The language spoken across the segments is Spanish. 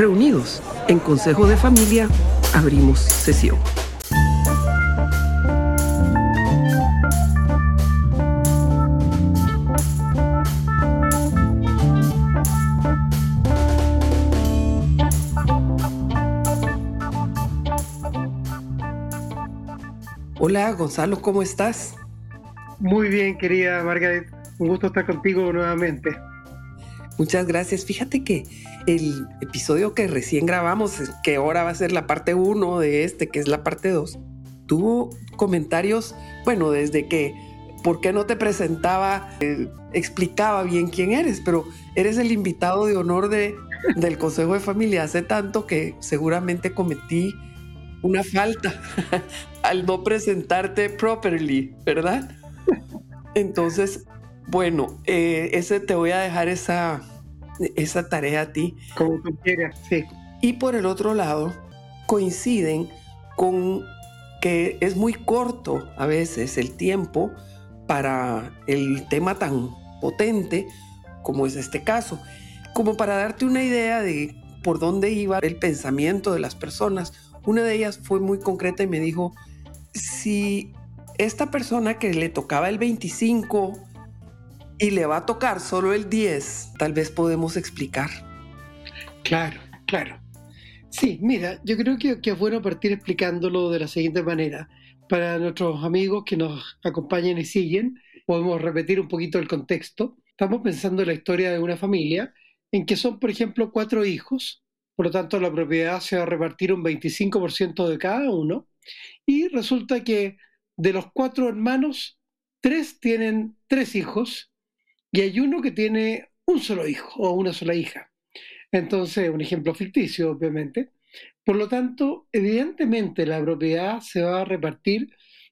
Reunidos en Consejo de Familia, abrimos sesión. Hola Gonzalo, ¿cómo estás? Muy bien, querida Margaret. Un gusto estar contigo nuevamente. Muchas gracias. Fíjate que el episodio que recién grabamos, que ahora va a ser la parte 1 de este, que es la parte 2, tuvo comentarios, bueno, desde que, ¿por qué no te presentaba? Eh, explicaba bien quién eres, pero eres el invitado de honor de, del Consejo de Familia hace tanto que seguramente cometí una falta al no presentarte properly, ¿verdad? Entonces, bueno, eh, ese te voy a dejar esa, esa tarea a ti. Como tú quieras, sí. Y por el otro lado, coinciden con que es muy corto a veces el tiempo para el tema tan potente como es este caso. Como para darte una idea de por dónde iba el pensamiento de las personas, una de ellas fue muy concreta y me dijo, si esta persona que le tocaba el 25 y le va a tocar solo el 10, tal vez podemos explicar. Claro, claro. Sí, mira, yo creo que, es bueno partir explicándolo de la siguiente manera. Para nuestros amigos que nos acompañan y siguen, podemos repetir un poquito el contexto. Estamos pensando en la historia de una familia en que son, por ejemplo, cuatro hijos, por lo tanto la propiedad se va a repartir un 25% de cada uno, y resulta que de los cuatro hermanos, tres tienen tres hijos y hay uno que tiene un solo hijo o una sola hija. Entonces, un ejemplo ficticio, obviamente. Por lo tanto, evidentemente la propiedad se va a repartir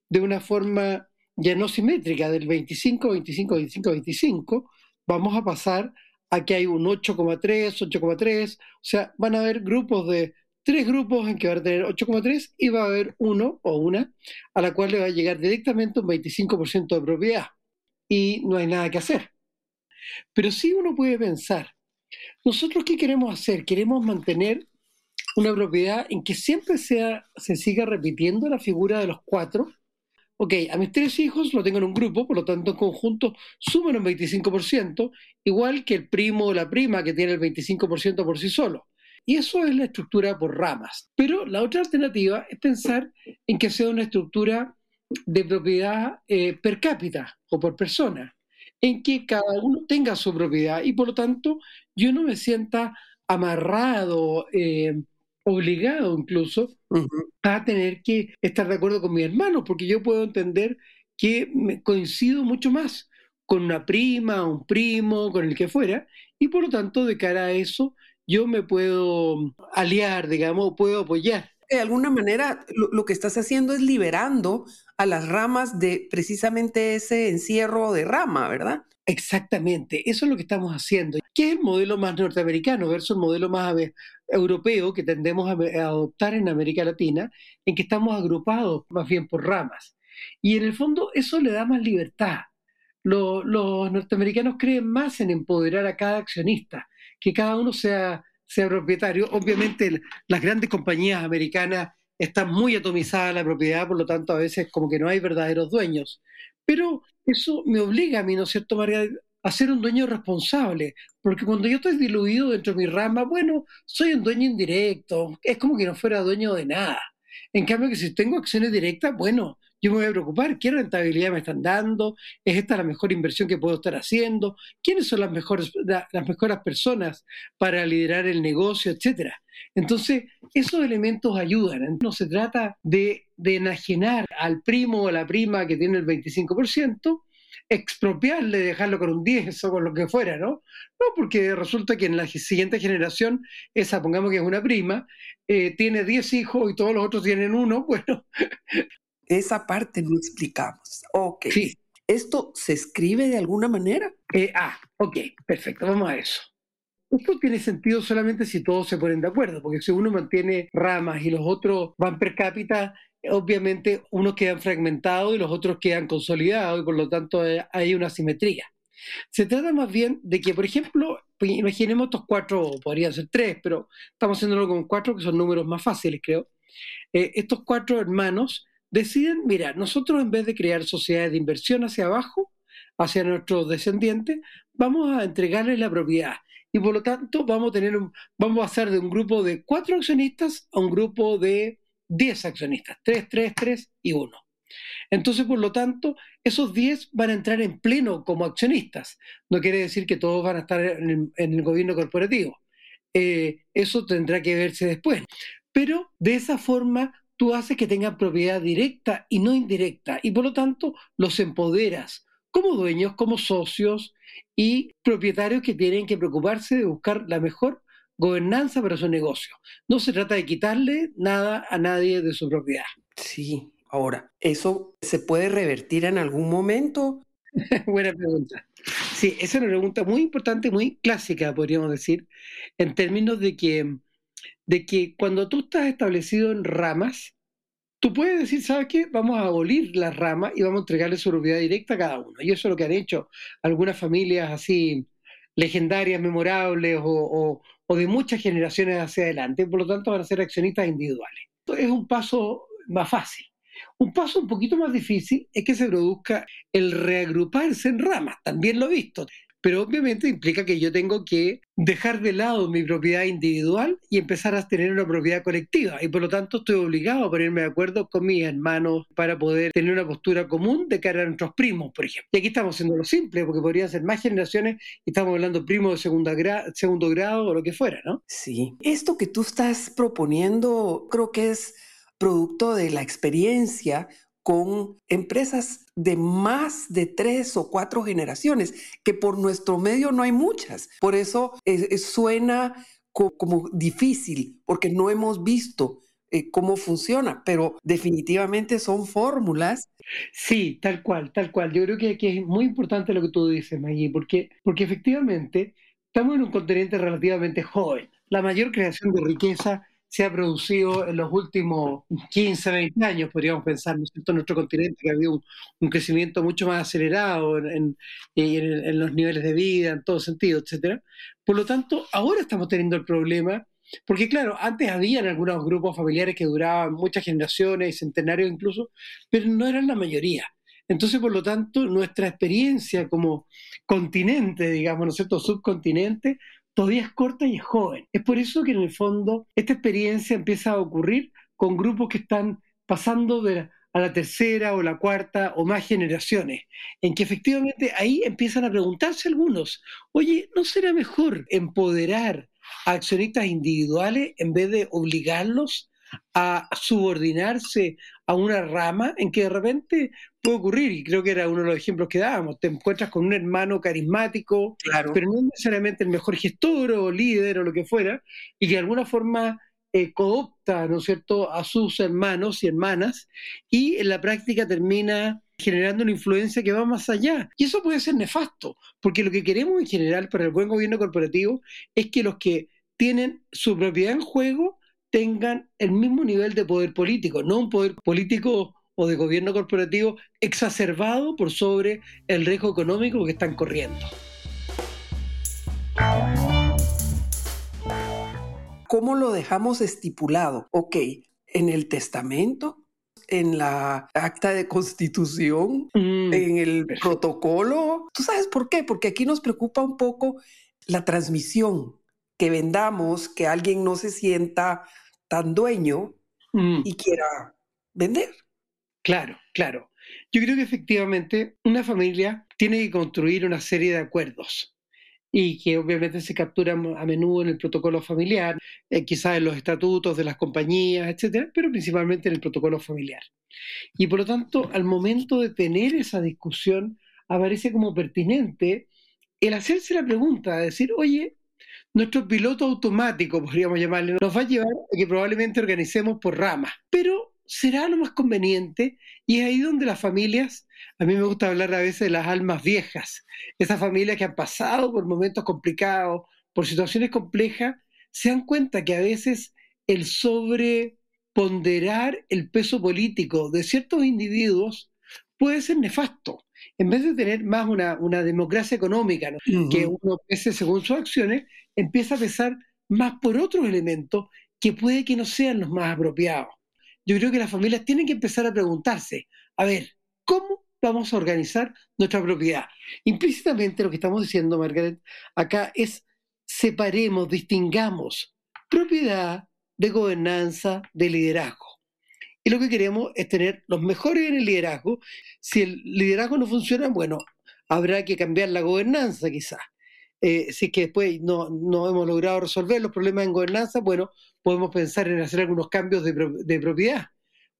de una forma ya no simétrica, del 25, 25, 25, 25, vamos a pasar a que hay un 8,3, 8,3, o sea, van a haber grupos de tres grupos en que va a tener 8,3 y va a haber uno o una a la cual le va a llegar directamente un 25% de propiedad. Y no hay nada que hacer. Pero sí uno puede pensar, ¿nosotros qué queremos hacer? ¿Queremos mantener una propiedad en que siempre sea, se siga repitiendo la figura de los cuatro? Ok, a mis tres hijos lo tengo en un grupo, por lo tanto en conjunto suman un 25%, igual que el primo o la prima que tiene el 25% por sí solo. Y eso es la estructura por ramas. Pero la otra alternativa es pensar en que sea una estructura de propiedad eh, per cápita o por persona en que cada uno tenga su propiedad y por lo tanto yo no me sienta amarrado, eh, obligado incluso a tener que estar de acuerdo con mi hermano, porque yo puedo entender que me coincido mucho más con una prima, un primo, con el que fuera, y por lo tanto de cara a eso yo me puedo aliar, digamos, puedo apoyar. De alguna manera lo que estás haciendo es liberando a las ramas de precisamente ese encierro de rama, ¿verdad? Exactamente, eso es lo que estamos haciendo. ¿Qué es el modelo más norteamericano versus el modelo más europeo que tendemos a, adoptar en América Latina, en que estamos agrupados más bien por ramas? Y en el fondo eso le da más libertad. los norteamericanos creen más en empoderar a cada accionista, que cada uno sea, sea propietario. Obviamente las grandes compañías americanas está muy atomizada la propiedad, por lo tanto a veces como que no hay verdaderos dueños. Pero eso me obliga a mí, ¿no es cierto, María, a ser un dueño responsable, porque cuando yo estoy diluido dentro de mi rama, bueno, soy un dueño indirecto, es como que no fuera dueño de nada. En cambio que si tengo acciones directas, bueno, yo me voy a preocupar, ¿qué rentabilidad me están dando? ¿Es esta la mejor inversión que puedo estar haciendo? ¿Quiénes son las mejores, las mejores personas para liderar el negocio, etcétera? Entonces, esos elementos ayudan. No se trata de, de enajenar al primo o a la prima que tiene el 25%, expropiarle, dejarlo con un 10 o con lo que fuera, ¿no? No, porque resulta que en la siguiente generación, esa, pongamos que es una prima, eh, tiene 10 hijos y todos los otros tienen uno, bueno. Esa parte no explicamos. Ok. Sí. ¿Esto se escribe de alguna manera? Eh, ah, ok, perfecto, vamos a eso. Esto tiene sentido solamente si todos se ponen de acuerdo, porque si uno mantiene ramas y los otros van per cápita, obviamente unos quedan fragmentados y los otros quedan consolidados y por lo tanto hay una simetría. Se trata más bien de que, por ejemplo, pues imaginemos estos cuatro, podrían ser tres, pero estamos haciéndolo con cuatro, que son números más fáciles, creo. Eh, estos cuatro hermanos deciden, mira, nosotros en vez de crear sociedades de inversión hacia abajo, hacia nuestros descendientes, vamos a entregarles la propiedad. Y por lo tanto vamos a tener un, vamos a hacer de un grupo de cuatro accionistas a un grupo de diez accionistas, tres, tres, tres y uno. Entonces, por lo tanto, esos 10 van a entrar en pleno como accionistas. No quiere decir que todos van a estar en el, gobierno corporativo. Eh, eso tendrá que verse después. Pero de esa forma tú haces que tengan propiedad directa y no indirecta y por lo tanto los empoderas como dueños, como socios y propietarios que tienen que preocuparse de buscar la mejor gobernanza para su negocio. No se trata de quitarle nada a nadie de su propiedad. Sí, ahora, ¿eso se puede revertir en algún momento? Buena pregunta. Sí, esa es una pregunta muy importante, muy clásica, podríamos decir, en términos de que de que cuando tú estás establecido en ramas, tú puedes decir, ¿sabes qué? Vamos a abolir las ramas y vamos a entregarle su propiedad directa a cada uno. Y eso es lo que han hecho algunas familias así legendarias, memorables o, de muchas generaciones hacia adelante. Por lo tanto, van a ser accionistas individuales. Es un paso más fácil. Un paso un poquito más difícil es que se produzca el reagruparse en ramas. También lo he visto pero obviamente implica que yo tengo que dejar de lado mi propiedad individual y empezar a tener una propiedad colectiva. Y por lo tanto estoy obligado a ponerme de acuerdo con mis hermanos para poder tener una postura común de cara a nuestros primos, por ejemplo. Y aquí estamos haciendo lo simple, porque podrían ser más generaciones y estamos hablando primos de segundo grado o lo que fuera, ¿no? Sí. Esto que tú estás proponiendo creo que es producto de la experiencia con empresas de más de tres o cuatro generaciones, que por nuestro medio no hay muchas. Por eso suena como difícil, porque no hemos visto eh, cómo funciona, pero definitivamente son fórmulas. Sí, tal cual, tal cual. Yo creo que, que es muy importante lo que tú dices, Maggie, porque, porque efectivamente estamos en un continente relativamente joven. La mayor creación de riqueza se ha producido en los últimos 15, 20 años, podríamos pensar, ¿no es cierto?, en nuestro continente, que ha habido un, crecimiento mucho más acelerado en, en, los niveles de vida, en todo sentido, etcétera. Por lo tanto, ahora estamos teniendo el problema, porque claro, antes habían algunos grupos familiares que duraban muchas generaciones, centenarios incluso, pero no eran la mayoría. Entonces, por lo tanto, nuestra experiencia como continente, digamos, ¿no es cierto?, subcontinente, todavía es corta y es joven. Es por eso que en el fondo esta experiencia empieza a ocurrir con grupos que están pasando de a la tercera o la cuarta o más generaciones, en que efectivamente ahí empiezan a preguntarse algunos, oye, ¿no será mejor empoderar a accionistas individuales en vez de obligarlos a subordinarse a una rama en que de repente puede ocurrir, y creo que era uno de los ejemplos que dábamos, te encuentras con un hermano carismático, pero no necesariamente el mejor gestor o líder o lo que fuera, y que de alguna forma eh, coopta, ¿no es cierto?, a sus hermanos y hermanas, y en la práctica termina generando una influencia que va más allá. Y eso puede ser nefasto, porque lo que queremos en general para el buen gobierno corporativo es que los que tienen su propiedad en juego tengan el mismo nivel de poder político, no un poder político o de gobierno corporativo exacerbado por sobre el riesgo económico que están corriendo. ¿Cómo lo dejamos estipulado? Ok, en el testamento, en la acta de constitución, mm, en el protocolo. ¿Tú sabes por qué? Porque aquí nos preocupa un poco la transmisión, que vendamos, que alguien no se sienta tan dueño mm. y quiera vender. Claro, claro. Yo creo que efectivamente una familia tiene que construir una serie de acuerdos y que obviamente se capturan a menudo en el protocolo familiar, eh, quizás en los estatutos de las compañías, etcétera, pero principalmente en el protocolo familiar. Y por lo tanto, al momento de tener esa discusión, aparece como pertinente el hacerse la pregunta, de decir, oye, nuestro piloto automático, podríamos llamarle, nos va a llevar a que probablemente organicemos por ramas, pero será lo más conveniente y es ahí donde las familias, a mí me gusta hablar a veces de las almas viejas, esas familias que han pasado por momentos complicados, por situaciones complejas, se dan cuenta que a veces el sobreponderar el peso político de ciertos individuos puede ser nefasto. En vez de tener más una, democracia económica, que uno pese según sus acciones, empieza a pesar más por otros elementos que puede que no sean los más apropiados. Yo creo que las familias tienen que empezar a preguntarse, a ver, ¿cómo vamos a organizar nuestra propiedad? Implícitamente lo que estamos diciendo, Margaret, acá es separemos, distingamos propiedad de gobernanza, de liderazgo. Y lo que queremos es tener los mejores en el liderazgo. Si el liderazgo no funciona, bueno, habrá que cambiar la gobernanza quizás. Eh, si es que después no, no, hemos logrado resolver los problemas en gobernanza, bueno, podemos pensar en hacer algunos cambios de, propiedad.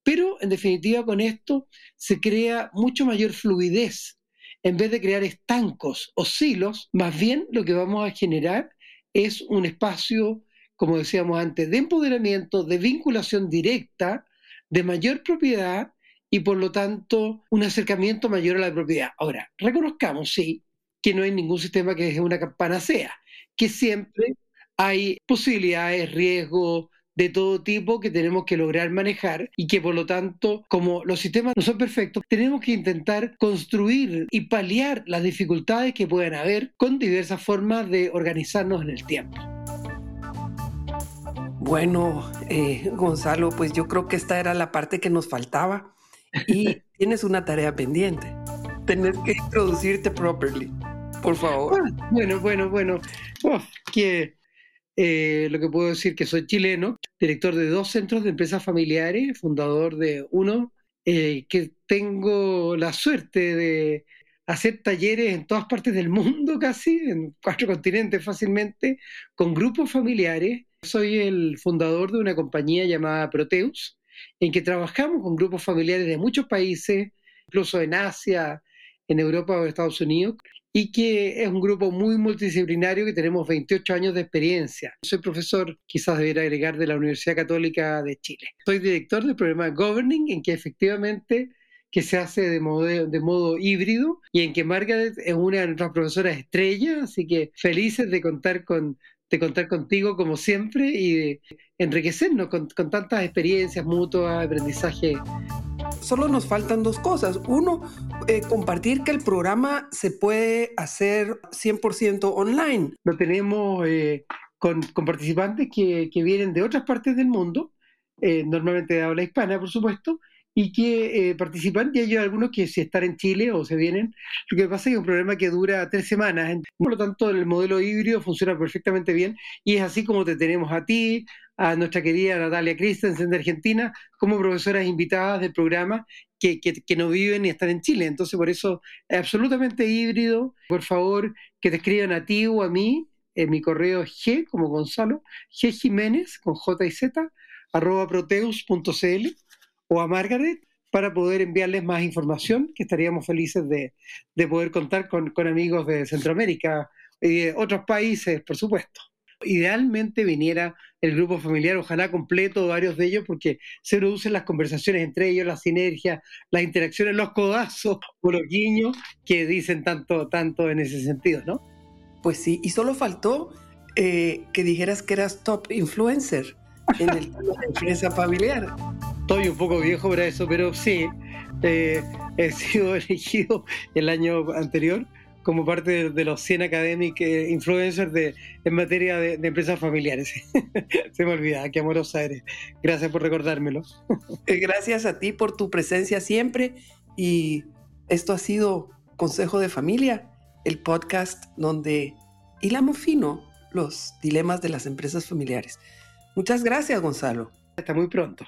Pero, en definitiva, con esto se crea mucho mayor fluidez. En vez de crear estancos o silos, más bien lo que vamos a generar es un espacio, como decíamos antes, de empoderamiento, de vinculación directa, de mayor propiedad y por lo tanto un acercamiento mayor a la propiedad. Ahora, reconozcamos, sí, que no hay ningún sistema que es una panacea, que siempre hay posibilidades, riesgos de todo tipo que tenemos que lograr manejar y que por lo tanto, como los sistemas no son perfectos, tenemos que intentar construir y paliar las dificultades que puedan haber con diversas formas de organizarnos en el tiempo. Bueno, eh, Gonzalo, pues yo creo que esta era la parte que nos faltaba y tienes una tarea pendiente. Tener que introducirte properly, por favor. Ah, bueno, bueno, bueno. Oh, que eh, lo que puedo decir que soy chileno, director de dos centros de empresas familiares, fundador de uno, eh, que tengo la suerte de hacer talleres en todas partes del mundo casi, en cuatro continentes fácilmente, con grupos familiares. Soy el fundador de una compañía llamada Proteus, en que trabajamos con grupos familiares de muchos países, incluso en Asia, en Europa o en Estados Unidos, y que es un grupo muy multidisciplinario que tenemos 28 años de experiencia. Soy profesor, quizás debiera agregar, de la Universidad Católica de Chile. Soy director del programa Governing, en que efectivamente que se hace de modo, de modo híbrido y en que Margaret es una de nuestras profesoras estrellas, así que felices de contar con de contar contigo como siempre y de enriquecernos con, tantas experiencias mutuas, aprendizaje. Solo nos faltan dos cosas. Uno, eh, compartir que el programa se puede hacer 100% online. Lo tenemos eh, con, participantes que, vienen de otras partes del mundo, eh, normalmente de habla hispana, por supuesto, y que eh, participan, y hay algunos que si están en Chile o se vienen, lo que pasa es que es un problema que dura tres semanas, por lo tanto el modelo híbrido funciona perfectamente bien y es así como te tenemos a ti, a nuestra querida Natalia Christensen de Argentina, como profesoras invitadas del programa que, que, no viven ni están en Chile, entonces por eso es absolutamente híbrido, por favor que te escriban a ti o a mí, en mi correo G como Gonzalo, G Jiménez con J y Z, arroba proteus.cl o a Margaret para poder enviarles más información, que estaríamos felices de, poder contar con, amigos de Centroamérica y de otros países, por supuesto. Idealmente viniera el grupo familiar, ojalá completo, varios de ellos, porque se producen las conversaciones entre ellos, las sinergias, las interacciones, los codazos o los guiños que dicen tanto, tanto en ese sentido, ¿no? Pues sí, y solo faltó eh, que dijeras que eras top influencer en el tema de empresa familiar. Estoy un poco viejo para eso, pero sí, eh, he sido elegido el año anterior como parte de, los 100 academic eh, influencers de, en materia de, empresas familiares. Se me olvida, qué amorosa eres. Gracias por recordármelo. Eh, gracias a ti por tu presencia siempre y esto ha sido Consejo de Familia, el podcast donde hilamos fino los dilemas de las empresas familiares. Muchas gracias, Gonzalo. Hasta muy pronto.